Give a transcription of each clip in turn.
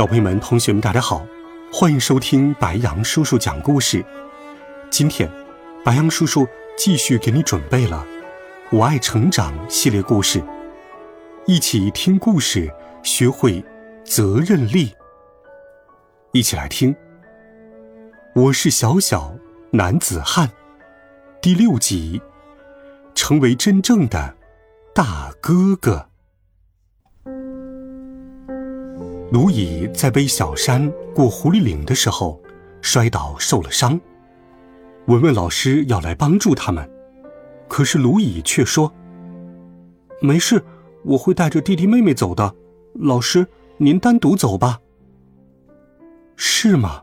小朋友们、同学们，大家好，欢迎收听白杨叔叔讲故事。今天，白杨叔叔继续给你准备了《我爱成长》系列故事，一起听故事，学会责任力。一起来听。我是小小男子汉，第六集，成为真正的大哥哥。卢乙在背小山过狐狸岭的时候，摔倒受了伤。文文老师要来帮助他们，可是卢乙却说：“没事，我会带着弟弟妹妹走的。老师，您单独走吧。”是吗？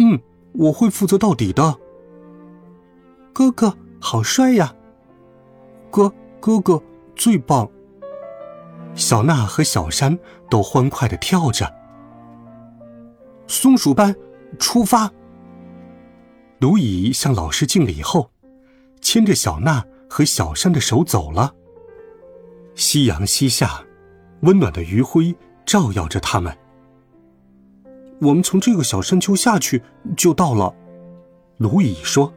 嗯，我会负责到底的。哥哥好帅呀！哥哥哥最棒。小娜和小山都欢快的跳着。松鼠班出发。卢乙向老师敬礼后，牵着小娜和小山的手走了。夕阳西下，温暖的余晖照耀着他们。我们从这个小山丘下去就到了。卢乙说：“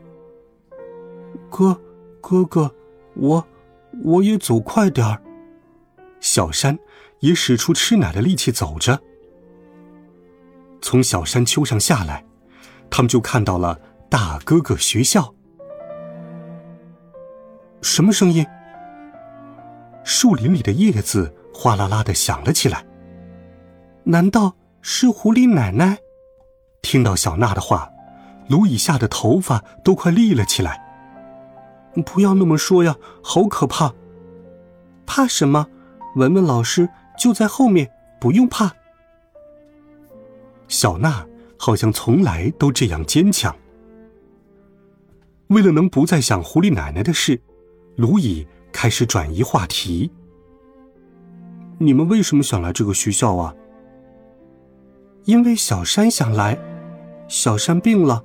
哥，哥哥，我，我也走快点儿。”小山也使出吃奶的力气走着，从小山丘上下来，他们就看到了大哥哥学校。什么声音？树林里的叶子哗啦啦的响了起来。难道是狐狸奶奶？听到小娜的话，卢以下的头发都快立了起来。不要那么说呀，好可怕！怕什么？文文老师就在后面，不用怕。小娜好像从来都这样坚强。为了能不再想狐狸奶奶的事，卢乙开始转移话题。你们为什么想来这个学校啊？因为小山想来，小山病了，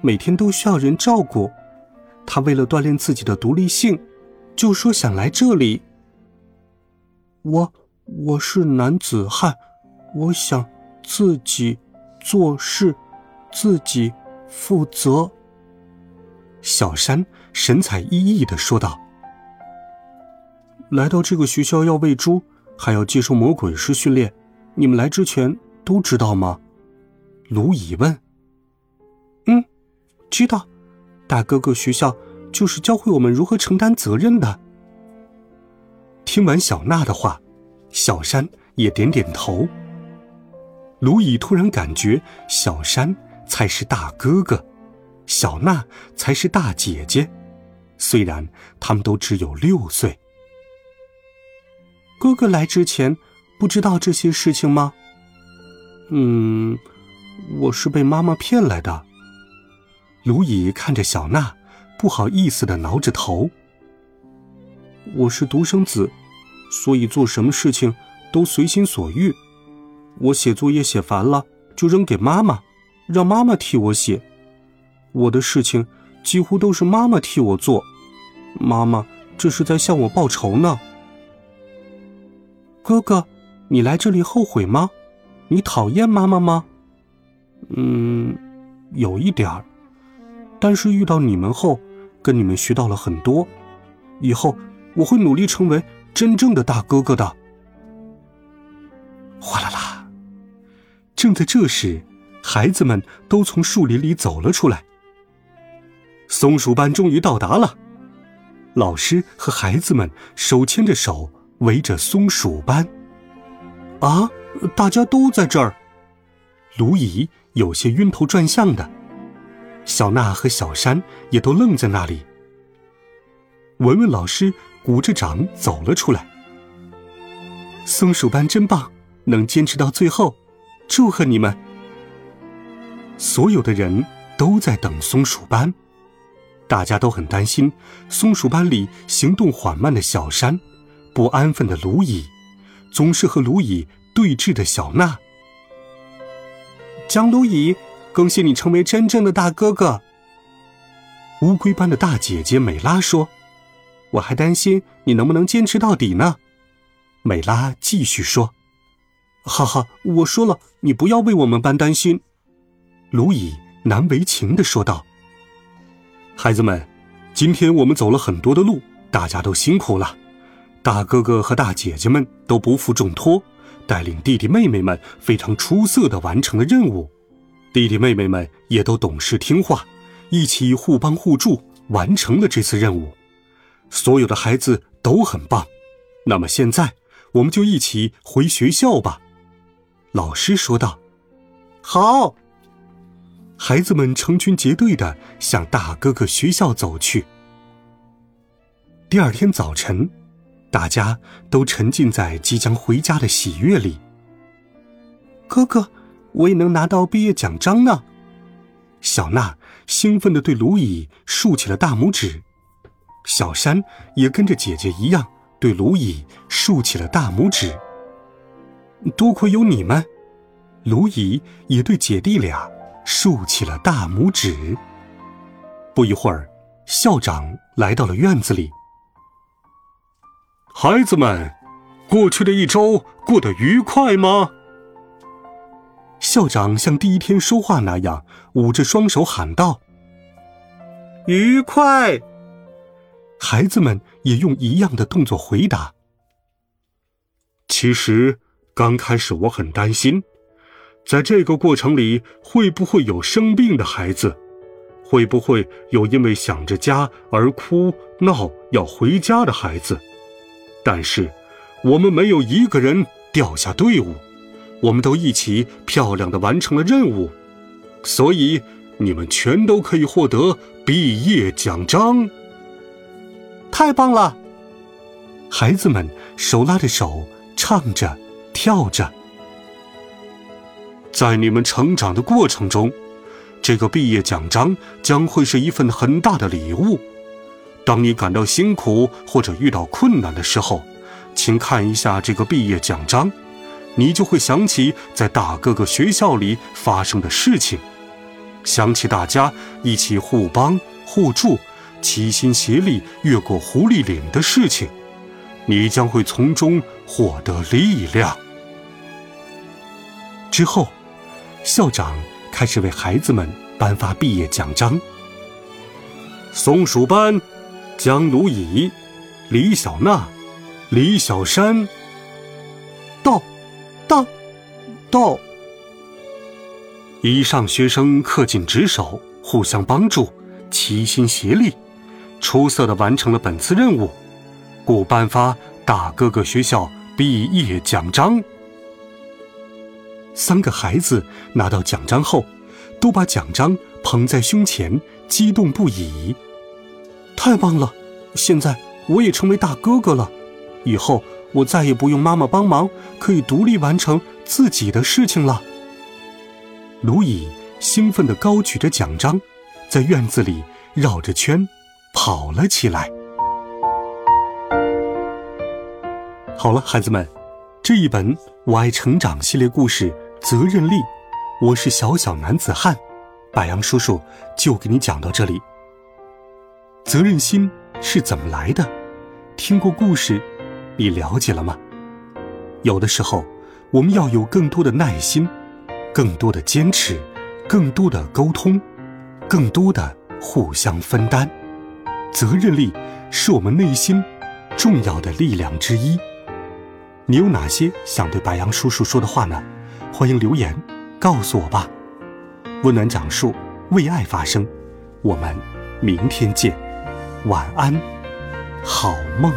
每天都需要人照顾，他为了锻炼自己的独立性，就说想来这里。我我是男子汉，我想自己做事，自己负责。小山神采奕奕的说道：“来到这个学校要喂猪，还要接受魔鬼式训练，你们来之前都知道吗？”卢乙问。“嗯，知道。大哥哥学校就是教会我们如何承担责任的。”听完小娜的话，小山也点点头。卢乙突然感觉小山才是大哥哥，小娜才是大姐姐，虽然他们都只有六岁。哥哥来之前不知道这些事情吗？嗯，我是被妈妈骗来的。卢乙看着小娜，不好意思的挠着头。我是独生子，所以做什么事情都随心所欲。我写作业写烦了，就扔给妈妈，让妈妈替我写。我的事情几乎都是妈妈替我做。妈妈这是在向我报仇呢。哥哥，你来这里后悔吗？你讨厌妈妈吗？嗯，有一点儿。但是遇到你们后，跟你们学到了很多。以后。我会努力成为真正的大哥哥的。哗啦啦！正在这时，孩子们都从树林里走了出来。松鼠班终于到达了，老师和孩子们手牵着手围着松鼠班。啊，大家都在这儿！卢姨有些晕头转向的，小娜和小山也都愣在那里。文文老师。鼓着掌走了出来。松鼠班真棒，能坚持到最后，祝贺你们！所有的人都在等松鼠班，大家都很担心松鼠班里行动缓慢的小山，不安分的卢蚁，总是和卢蚁对峙的小娜。江卢蚁，恭喜你成为真正的大哥哥。乌龟般的大姐姐美拉说：“我还担心你能不能坚持到底呢。”美拉继续说：“哈哈，我说了，你不要为我们班担心。”卢蚁难为情的说道：“孩子们，今天我们走了很多的路，大家都辛苦了。大哥哥和大姐姐们都不负重托。”带领弟弟妹妹们非常出色的完成了任务，弟弟妹妹们也都懂事听话，一起互帮互助完成了这次任务。所有的孩子都很棒。那么现在，我们就一起回学校吧。”老师说道。“好。”孩子们成群结队的向大哥哥学校走去。第二天早晨。大家都沉浸在即将回家的喜悦里。哥哥，我也能拿到毕业奖章呢！小娜兴奋地对卢蚁竖起了大拇指，小山也跟着姐姐一样对卢蚁竖起了大拇指。多亏有你们，卢蚁也对姐弟俩竖起了大拇指。不一会儿，校长来到了院子里。孩子们，过去的一周过得愉快吗？校长像第一天说话那样捂着双手喊道：“愉快！”孩子们也用一样的动作回答。其实刚开始我很担心，在这个过程里会不会有生病的孩子，会不会有因为想着家而哭闹要回家的孩子。但是，我们没有一个人掉下队伍，我们都一起漂亮的完成了任务，所以你们全都可以获得毕业奖章。太棒了！孩子们手拉着手，唱着，跳着。在你们成长的过程中，这个毕业奖章将会是一份很大的礼物。当你感到辛苦或者遇到困难的时候，请看一下这个毕业奖章，你就会想起在大哥哥学校里发生的事情，想起大家一起互帮互助、齐心协力越过狐狸岭的事情，你将会从中获得力量。之后，校长开始为孩子们颁发毕业奖章。松鼠班。江如乙、李小娜、李小山，到，到，到。以上学生恪尽职守，互相帮助，齐心协力，出色的完成了本次任务，故颁发大哥哥学校毕业奖章。三个孩子拿到奖章后，都把奖章捧在胸前，激动不已。太棒了！现在我也成为大哥哥了，以后我再也不用妈妈帮忙，可以独立完成自己的事情了。卢蚁兴奋地高举着奖章，在院子里绕着圈跑了起来。好了，孩子们，这一本《我爱成长》系列故事《责任力》，我是小小男子汉，白杨叔叔就给你讲到这里。责任心是怎么来的？听过故事，你了解了吗？有的时候，我们要有更多的耐心，更多的坚持，更多的沟通，更多的互相分担。责任力是我们内心重要的力量之一。你有哪些想对白羊叔叔说的话呢？欢迎留言告诉我吧。温暖讲述，为爱发声。我们明天见。晚安，好梦。